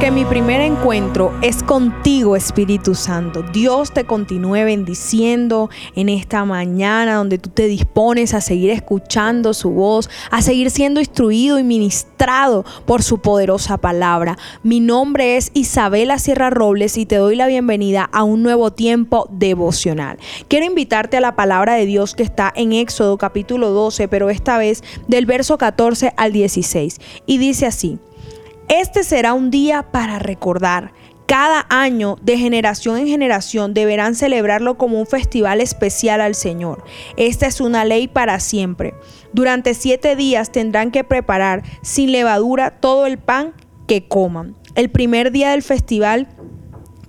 porque mi primer encuentro es contigo, Espíritu Santo. Dios te continúe bendiciendo en esta mañana donde tú te dispones a seguir escuchando su voz, a seguir siendo instruido y ministrado por su poderosa palabra. Mi nombre es Isabela Sierra Robles y te doy la bienvenida a un nuevo tiempo devocional. Quiero invitarte a la palabra de Dios que está en Éxodo capítulo 12, pero esta vez del verso 14 al 16. Y dice así. Este será un día para recordar. Cada año, de generación en generación, deberán celebrarlo como un festival especial al Señor. Esta es una ley para siempre. Durante siete días tendrán que preparar sin levadura todo el pan que coman. El primer día del festival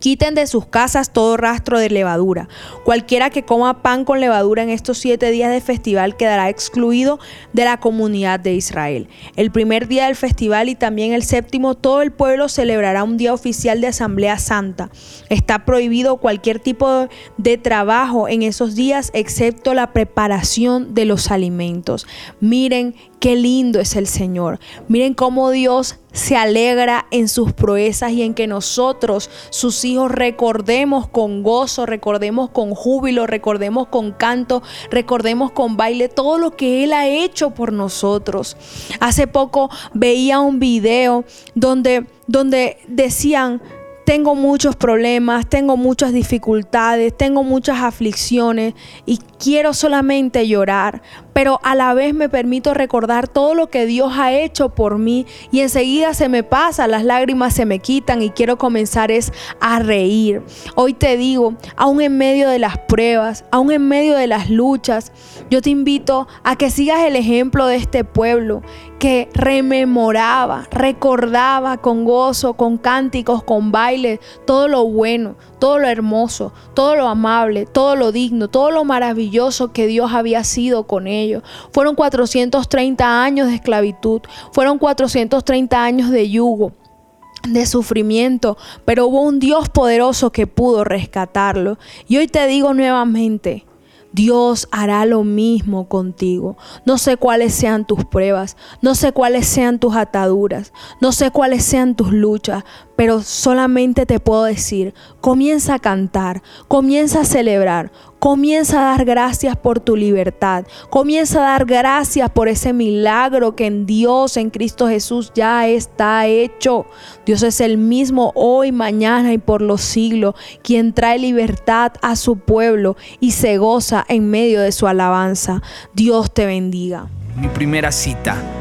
Quiten de sus casas todo rastro de levadura. Cualquiera que coma pan con levadura en estos siete días de festival quedará excluido de la comunidad de Israel. El primer día del festival y también el séptimo, todo el pueblo celebrará un día oficial de Asamblea Santa. Está prohibido cualquier tipo de trabajo en esos días excepto la preparación de los alimentos. Miren Qué lindo es el Señor. Miren cómo Dios se alegra en sus proezas y en que nosotros, sus hijos, recordemos con gozo, recordemos con júbilo, recordemos con canto, recordemos con baile todo lo que Él ha hecho por nosotros. Hace poco veía un video donde, donde decían, tengo muchos problemas, tengo muchas dificultades, tengo muchas aflicciones y quiero solamente llorar, pero a la vez me permito recordar todo lo que Dios ha hecho por mí y enseguida se me pasa, las lágrimas se me quitan y quiero comenzar es a reír. Hoy te digo, aún en medio de las pruebas, aún en medio de las luchas, yo te invito a que sigas el ejemplo de este pueblo que rememoraba, recordaba con gozo, con cánticos, con bailes, todo lo bueno, todo lo hermoso, todo lo amable, todo lo digno, todo lo maravilloso que Dios había sido con Fueron 430 años de esclavitud, fueron 430 años de yugo de sufrimiento, pero hubo un Dios poderoso que pudo rescatarlo. Y hoy te digo nuevamente, Dios hará lo mismo contigo. No sé cuáles sean tus pruebas, no sé cuáles sean tus ataduras, no sé cuáles sean tus luchas, pero solamente te puedo decir, comienza a cantar, comienza a celebrar, comienza a dar gracias por tu libertad, comienza a dar gracias por ese milagro que en Dios, en Cristo Jesús ya está hecho. Dios es el mismo hoy, mañana y por los siglos, quien trae libertad a su pueblo y se goza en medio de su alabanza. Dios te bendiga. Mi primera cita